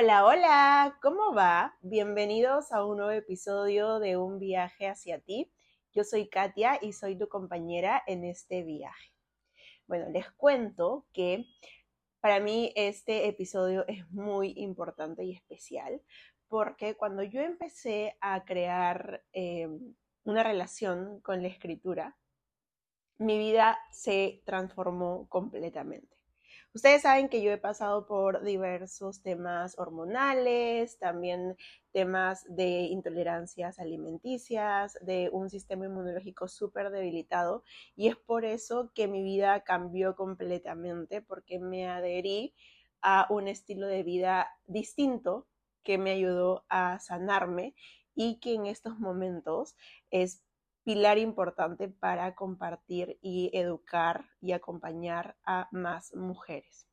Hola, hola, ¿cómo va? Bienvenidos a un nuevo episodio de Un viaje hacia ti. Yo soy Katia y soy tu compañera en este viaje. Bueno, les cuento que para mí este episodio es muy importante y especial porque cuando yo empecé a crear em, una relación con la escritura, mi vida se transformó completamente. Ustedes saben que yo he pasado por diversos temas hormonales, también temas de intolerancias alimenticias, de un sistema inmunológico súper debilitado y es por eso que mi vida cambió completamente porque me adherí a un estilo de vida distinto que me ayudó a sanarme y que en estos momentos es pilar importante para compartir y educar y acompañar a más mujeres.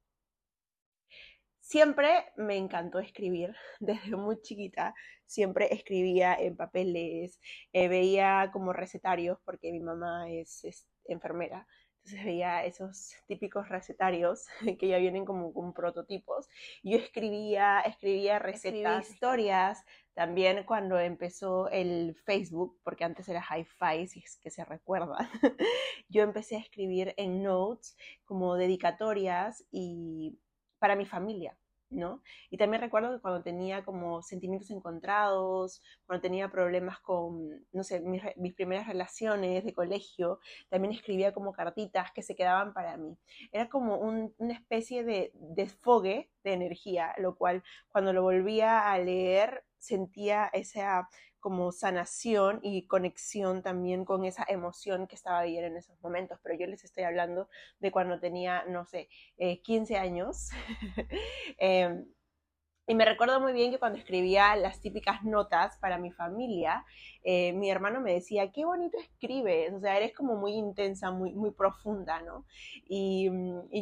Siempre me encantó escribir, desde muy chiquita siempre escribía en papeles, eh, veía como recetarios porque mi mamá es, enfermera, entonces veía esos típicos recetarios que ya vienen como con prototipos. Yo escribía, escribía recetas, historias, también cuando empezó el Facebook, porque antes era Hi-Fi, si es que se recuerda, yo empecé a escribir en notes como dedicatorias y para mi familia. ¿No? Y también recuerdo que cuando tenía como sentimientos encontrados, cuando tenía problemas con, no sé, mis, primeras relaciones de colegio, también escribía como cartitas que se quedaban para mí. Era como una especie de desfogue de energía, lo cual cuando lo volvía a leer sentía esa como sanación y conexión también con esa emoción que estaba bien en esos momentos, pero yo les estoy hablando de cuando tenía, no sé, 15 eh, años. Em, y me recuerdo muy bien que cuando escribía las típicas notas para mi familia, eh, mi hermano me decía, qué bonito escribes, o sea, eres como muy intensa, muy, muy profunda, ¿no? Y,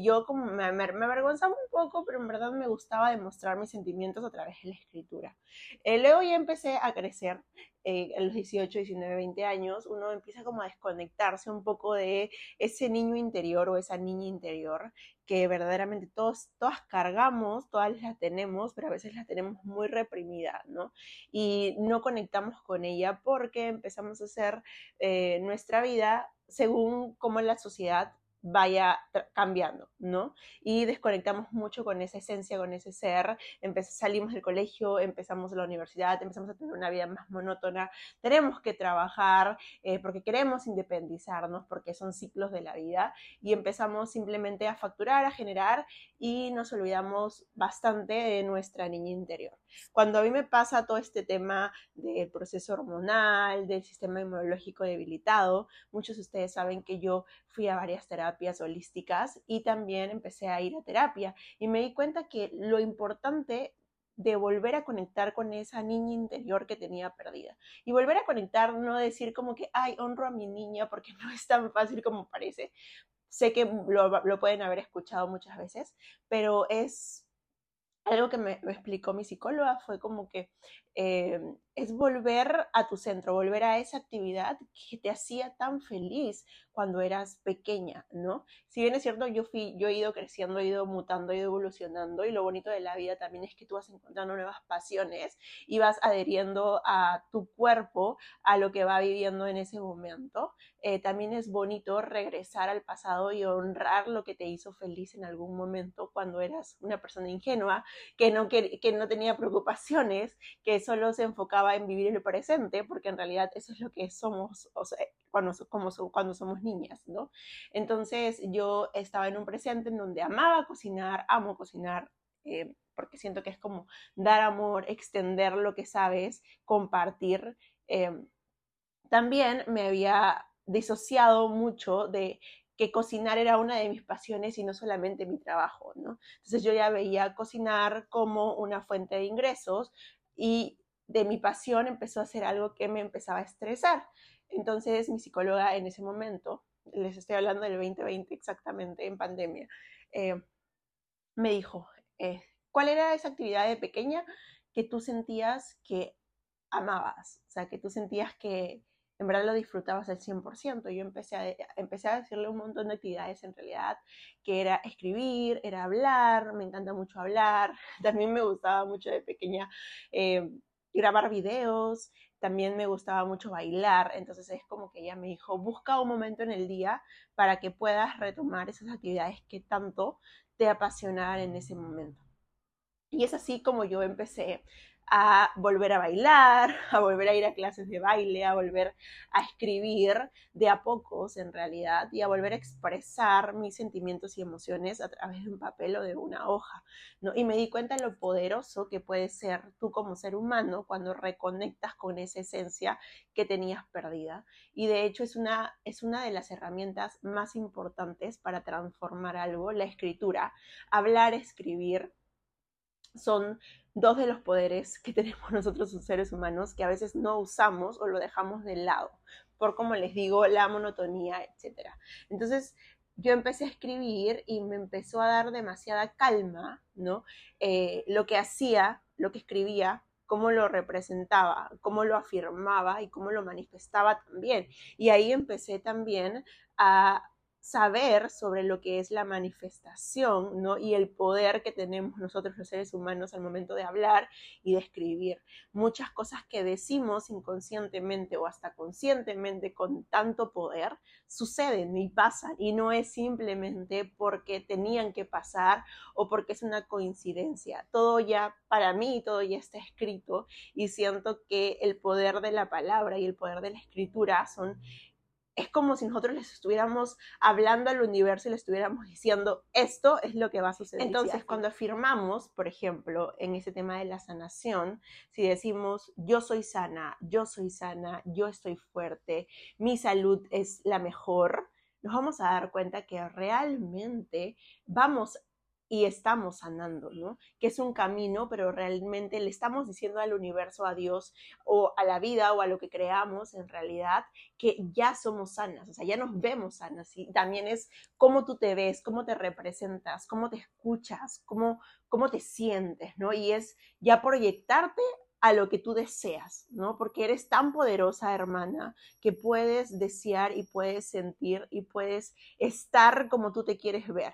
yo como me, me, avergonzaba un poco, pero en verdad me gustaba demostrar mis sentimientos a través de la escritura. Eh, luego ya empecé a crecer eh, a los 18, 19, 20 años, uno empieza como a desconectarse un poco de ese niño interior o esa niña interior que verdaderamente todos, todas cargamos, todas las tenemos, pero a veces las tenemos muy reprimidas, ¿no? Y no conectamos con ella porque empezamos a hacer eh, nuestra vida según cómo la sociedad vaya cambiando, ¿no? Y desconectamos mucho con esa esencia, con ese ser, salimos del colegio, empezamos la universidad, empezamos a tener una vida más monótona, tenemos que trabajar eh, porque queremos independizarnos, porque son ciclos de la vida, y empezamos simplemente a facturar, a generar, y nos olvidamos bastante de nuestra niña interior. Cuando a mí me pasa todo este tema del proceso hormonal, del sistema inmunológico debilitado, muchos de ustedes saben que yo fui a varias terapias holísticas y también empecé a ir a terapia y me di cuenta que lo importante de volver a conectar con esa niña interior que tenía perdida. Y volver a conectar, no decir como que, ay, honro a mi niña, porque no es tan fácil como parece. Sé que lo, lo pueden haber escuchado muchas veces, pero es algo que me, explicó mi psicóloga, fue como que eh, es volver a tu centro, volver a esa actividad que te hacía tan feliz cuando eras pequeña, ¿no? Si bien es cierto, yo, fui, yo he ido creciendo, he ido mutando, he ido evolucionando y lo bonito de la vida también es que tú vas encontrando nuevas pasiones y vas adheriendo a tu cuerpo a lo que va viviendo en ese momento. Eh, también es bonito regresar al pasado y honrar lo que te hizo feliz en algún momento cuando eras una persona ingenua, que no, que, que no tenía preocupaciones, que solo se enfocaba en vivir el presente, porque en realidad eso es lo que somos o sea, cuando, como, cuando somos niñas, ¿no? Entonces yo estaba en un presente en donde amaba cocinar, amo cocinar, eh, porque siento que es como dar amor, extender lo que sabes, compartir. Eh, también me había disociado mucho de que cocinar era una de mis pasiones y no solamente mi trabajo, ¿no? Entonces yo ya veía cocinar como una fuente de ingresos y de mi pasión empezó a ser algo que me empezaba a estresar. Entonces mi psicóloga en ese momento, les estoy hablando del 2020 exactamente, en pandemia, eh, me dijo, eh, ¿cuál era esa actividad de pequeña que tú sentías que amabas? O sea, que tú sentías que, en verdad lo disfrutabas al 100%. Yo empecé a, empecé a decirle un montón de actividades en realidad, que era escribir, era hablar, me encanta mucho hablar, también me gustaba mucho de pequeña eh, grabar videos, también me gustaba mucho bailar, entonces es como que ella me dijo, busca un momento en el día para que puedas retomar esas actividades que tanto te apasionaban en ese momento. Y es así como yo empecé a volver a bailar, a volver a ir a clases de baile, a volver a escribir de a pocos en realidad y a volver a expresar mis sentimientos y emociones a través de un papel o de una hoja, ¿no? Y me di cuenta de lo poderoso que puede ser tú como ser humano cuando reconectas con esa esencia que tenías perdida. Y de hecho es una, es una de las herramientas más importantes para transformar algo, la escritura. Hablar, escribir son dos de los poderes que tenemos nosotros los seres humanos que a veces no usamos o lo dejamos de lado por, como les digo, la monotonía, etc. Entonces, yo empecé a escribir y me empezó a dar demasiada calma, ¿no? Eh, lo que hacía, lo que escribía, cómo lo representaba, cómo lo afirmaba y cómo lo manifestaba también. Y ahí empecé también a saber sobre lo que es la manifestación ¿no? y el poder que tenemos nosotros los seres humanos al momento de hablar y de escribir. Muchas cosas que decimos inconscientemente o hasta conscientemente con tanto poder suceden y pasan y no es simplemente porque tenían que pasar o porque es una coincidencia. Todo ya, para mí, todo ya está escrito y siento que el poder de la palabra y el poder de la escritura son es como si nosotros les estuviéramos hablando al universo y le estuviéramos diciendo, esto es lo que va a suceder. Entonces, cuando afirmamos, por ejemplo, en ese tema de la sanación, si decimos, yo soy sana, yo soy sana, yo estoy fuerte, mi salud es la mejor, nos vamos a dar cuenta que realmente vamos y estamos sanando, ¿no? Que es un camino, pero realmente le estamos diciendo al universo, a Dios o a la vida o a lo que creamos en realidad, que ya somos sanas, o sea, ya nos vemos sanas y también es cómo tú te ves, cómo te representas, cómo te escuchas, cómo, cómo te sientes, ¿no? Y es ya proyectarte a lo que tú deseas, ¿no? Porque eres tan poderosa, hermana, que puedes desear y puedes sentir y puedes estar como tú te quieres ver.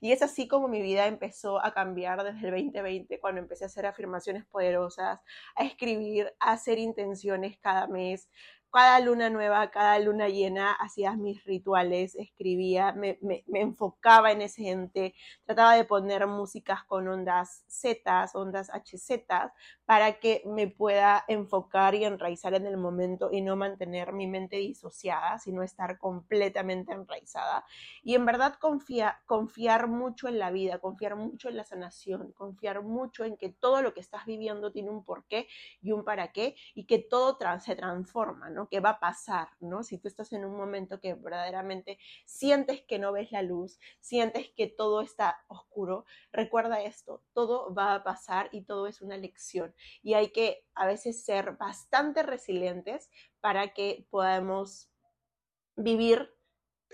Y es así como mi vida empezó a cambiar desde el 2020, cuando empecé a hacer afirmaciones poderosas, a escribir, a hacer intenciones cada mes, cada luna nueva, cada luna llena, hacía mis rituales, escribía, me, enfocaba en ese ente, trataba de poner músicas con ondas Z, ondas HZ, para que me pueda enfocar y enraizar en el momento y no mantener mi mente disociada, sino estar completamente enraizada. Y en verdad confiar mucho en la vida, confiar mucho en la sanación, confiar mucho en que todo lo que estás viviendo tiene un porqué y un para qué y que todo se transforma, ¿no? Que va a pasar, ¿no? Si tú estás en un momento que verdaderamente sientes que no ves la luz, sientes que todo está oscuro, recuerda esto, todo va a pasar y todo es una lección y hay que a veces ser bastante resilientes para que podamos vivir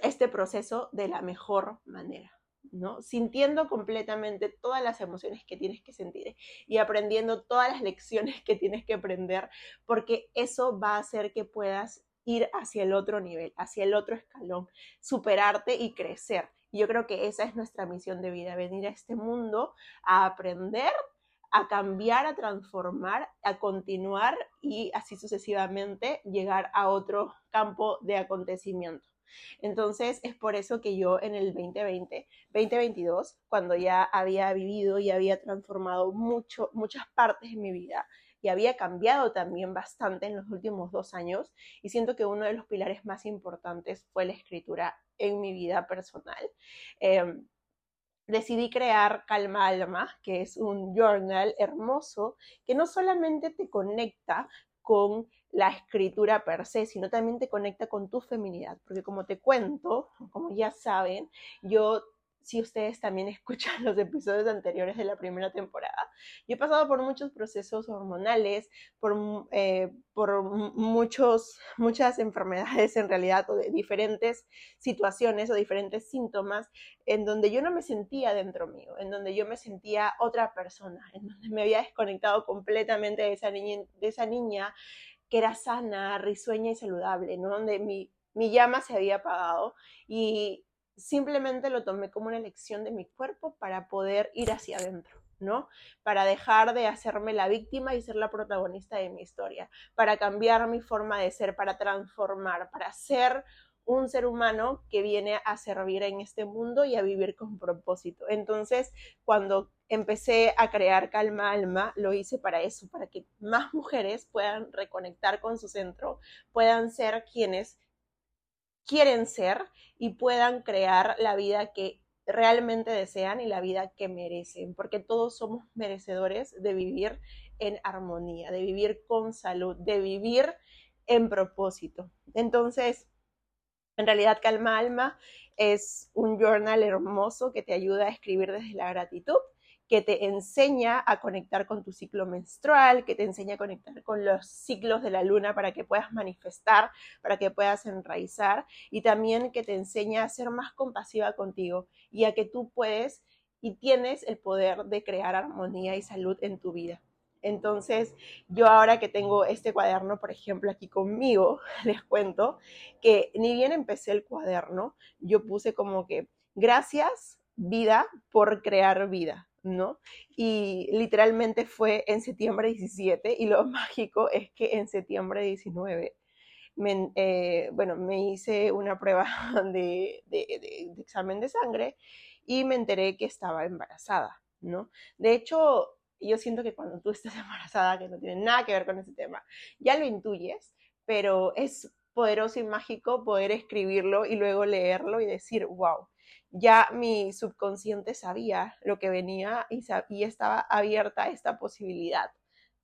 este proceso de la mejor manera. ¿No? Sintiendo completamente todas las emociones que tienes que sentir y aprendiendo todas las lecciones que tienes que aprender, porque eso va a hacer que puedas ir hacia el otro nivel, hacia el otro escalón, superarte y crecer. yo creo que esa es nuestra misión de vida, venir a este mundo a aprender a cambiar, a transformar, a continuar y así sucesivamente llegar a otro campo de acontecimiento. Entonces es por eso que yo en el 2020, 2022, cuando ya había vivido y había transformado mucho, muchas partes de mi vida y había cambiado también bastante en los últimos dos años y siento que uno de los pilares más importantes fue la escritura en mi vida personal. Em, decidí crear Calma Alma, que es un journal hermoso que no solamente te conecta con la escritura per se, sino también te conecta con tu feminidad, porque como te cuento, como ya saben, yo si ustedes también escuchan los episodios anteriores de la primera temporada. Yo he pasado por muchos procesos hormonales, por, eh, por muchos, muchas enfermedades en realidad, o de diferentes situaciones o diferentes síntomas en donde yo no me sentía dentro mío, en donde yo me sentía otra persona, en donde me había desconectado completamente de esa niña que era sana, risueña y saludable, ¿no? Donde mi, llama se había apagado y simplemente lo tomé como una elección de mi cuerpo para poder ir hacia adentro. ¿no? Para dejar de hacerme la víctima y ser la protagonista de mi historia, para cambiar mi forma de ser, para transformar, para ser un ser humano que viene a servir en este mundo y a vivir con propósito. Entonces, cuando empecé a crear Calma Alma, lo hice para eso, para que más mujeres puedan reconectar con su centro, puedan ser quienes quieren ser y puedan crear la vida que realmente desean y la vida que merecen, porque todos somos merecedores de vivir en armonía, de vivir con salud, de vivir en propósito. Entonces, en realidad, Calma Alma es un journal hermoso que te ayuda a escribir desde la gratitud que te enseña a conectar con tu ciclo menstrual, que te enseña a conectar con los ciclos de la luna para que puedas manifestar, para que puedas enraizar y también que te enseña a ser más compasiva contigo y a que tú puedes y tienes el poder de crear armonía y salud en tu vida. Entonces, yo ahora que tengo este cuaderno, por ejemplo, aquí conmigo, les cuento que ni bien empecé el cuaderno, yo puse como que gracias vida por crear vida. ¿no? Y literalmente fue en septiembre 17 y lo mágico es que en septiembre 19, me, eh, bueno, me hice una prueba de, examen de sangre y me enteré que estaba embarazada, ¿no? De hecho, yo siento que cuando tú estás embarazada, que no tiene nada que ver con ese tema, ya lo intuyes, pero es poderoso y mágico poder escribirlo y luego leerlo y decir, wow, ya mi subconsciente sabía lo que venía y, y estaba abierta a esta posibilidad.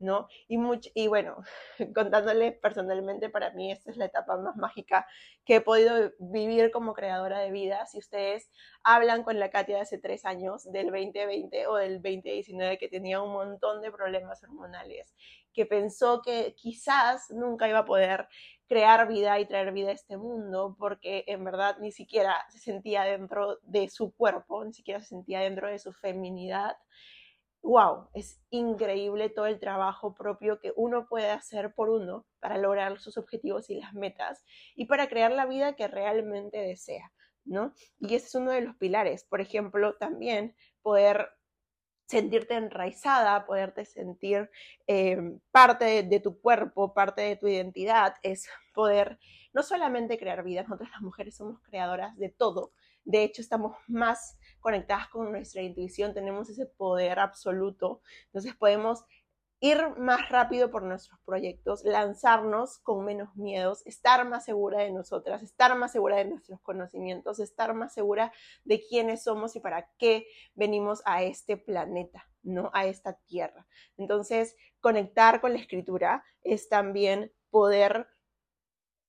¿No? Y, y bueno, contándole personalmente, para mí esta es la etapa más mágica que he podido vivir como creadora de vida. Si ustedes hablan con la Katia de hace tres años, del 2020 o del 2019, que tenía un montón de problemas hormonales, que pensó que quizás nunca iba a poder crear vida y traer vida a este mundo, porque en verdad ni siquiera se sentía dentro de su cuerpo, ni siquiera se sentía dentro de su feminidad. ¡Wow! Es increíble todo el trabajo propio que uno puede hacer por uno para lograr sus objetivos y las metas y para crear la vida que realmente desea, ¿no? Y ese es uno de los pilares. Por ejemplo, también poder sentirte enraizada, poderte sentir em, parte de, tu cuerpo, parte de tu identidad, es poder no solamente crear vida, nosotras las mujeres somos creadoras de todo, de hecho estamos más conectadas con nuestra intuición, tenemos ese poder absoluto, entonces podemos ir más rápido por nuestros proyectos, lanzarnos con menos miedos, estar más segura de nosotras, estar más segura de nuestros conocimientos, estar más segura de quiénes somos y para qué venimos a este planeta, ¿no? A esta tierra. Entonces, conectar con la escritura es también poder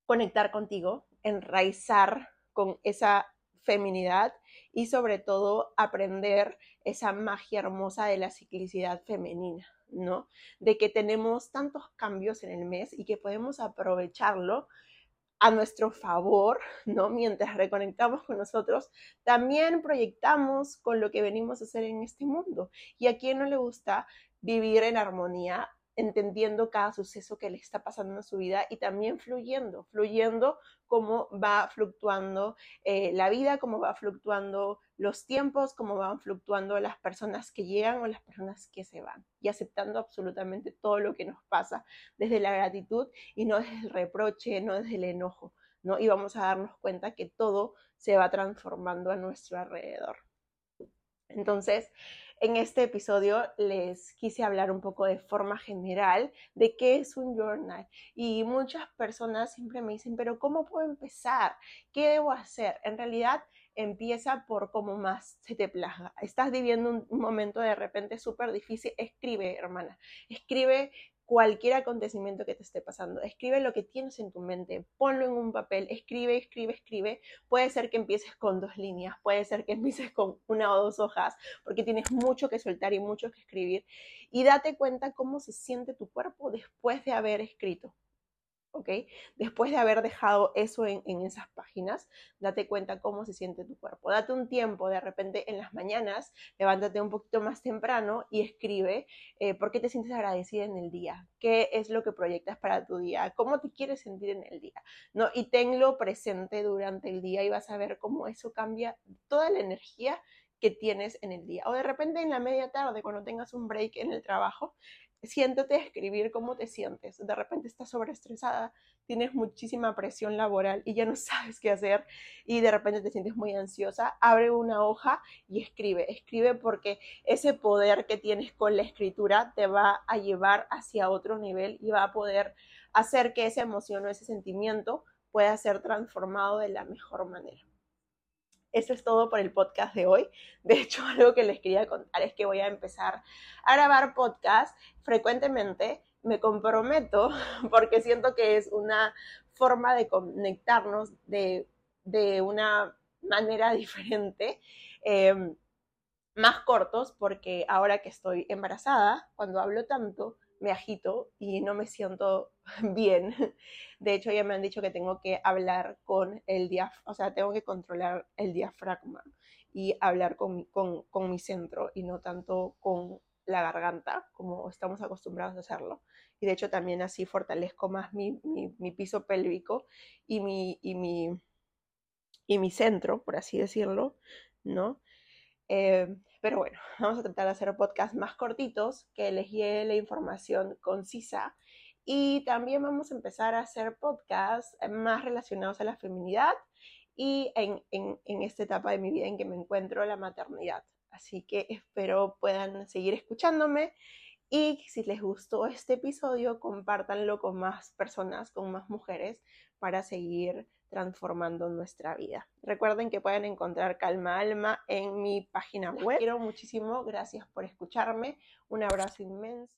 conectar contigo, enraizar con esa feminidad y sobre todo aprender esa magia hermosa de la ciclicidad femenina. ¿no? De que tenemos tantos cambios en el mes y que podemos aprovecharlo a nuestro favor, ¿no? Mientras reconectamos con nosotros, también proyectamos con lo que venimos a hacer en este mundo. Y a quien no le gusta vivir en armonía entendiendo cada suceso que le está pasando en su vida y también fluyendo, fluyendo cómo va fluctuando eh, la vida, cómo va fluctuando los tiempos, cómo van fluctuando las personas que llegan o las personas que se van y aceptando absolutamente todo lo que nos pasa desde la gratitud y no desde el reproche, no desde el enojo, ¿no? Y vamos a darnos cuenta que todo se va transformando a nuestro alrededor. Entonces, en este episodio les quise hablar un poco de forma general de qué es un journal. Y muchas personas siempre me dicen, pero ¿cómo puedo empezar? ¿Qué debo hacer? En realidad empieza por cómo más se te plaga. Estás viviendo un, momento de repente súper difícil, escribe, hermana. Escribe cualquier acontecimiento que te esté pasando. Escribe lo que tienes en tu mente, ponlo en un papel, escribe, escribe, escribe. Puede ser que empieces con dos líneas, puede ser que empieces con una o dos hojas, porque tienes mucho que soltar y mucho que escribir. Y date cuenta cómo se siente tu cuerpo después de haber escrito. Después de haber dejado eso en, esas páginas, date cuenta cómo se siente tu cuerpo. Date un tiempo, de repente en las mañanas, levántate un poquito más temprano y escribe eh, por qué te sientes agradecida en el día, qué es lo que proyectas para tu día, cómo te quieres sentir en el día, ¿no? Y tenlo presente durante el día y vas a ver cómo eso cambia toda la energía que tienes en el día. O de repente en la media tarde, cuando tengas un break en el trabajo, siéntate a escribir cómo te sientes. De repente estás sobreestresada, tienes muchísima presión laboral y ya no sabes qué hacer y de repente te sientes muy ansiosa, abre una hoja y escribe. Escribe porque ese poder que tienes con la escritura te va a llevar hacia otro nivel y va a poder hacer que esa emoción o ese sentimiento pueda ser transformado de la mejor manera. Eso es todo por el podcast de hoy. De hecho, algo que les quería contar es que voy a empezar a grabar podcast frecuentemente. Me comprometo porque siento que es una forma de conectarnos de, una manera diferente. Em, más cortos porque ahora que estoy embarazada, cuando hablo tanto, me agito y no me siento bien. De hecho, ya me han dicho que tengo que hablar con el diafragma, o sea, tengo que controlar el diafragma y hablar con mi, con, mi centro y no tanto con la garganta, como estamos acostumbrados a hacerlo. Y de hecho también así fortalezco más mi, piso pélvico y mi, y mi, y mi centro, por así decirlo, ¿no? Eh, pero bueno, vamos a tratar de hacer podcasts más cortitos que les la información concisa. Y también vamos a empezar a hacer podcasts más relacionados a la feminidad y en, en esta etapa de mi vida en que me encuentro la maternidad. Así que espero puedan seguir escuchándome y si les gustó este episodio, compártanlo con más personas, con más mujeres, para seguir transformando nuestra vida. Recuerden que pueden encontrar Calma Alma en mi página web. quiero muchísimo, gracias por escucharme. Un abrazo inmenso.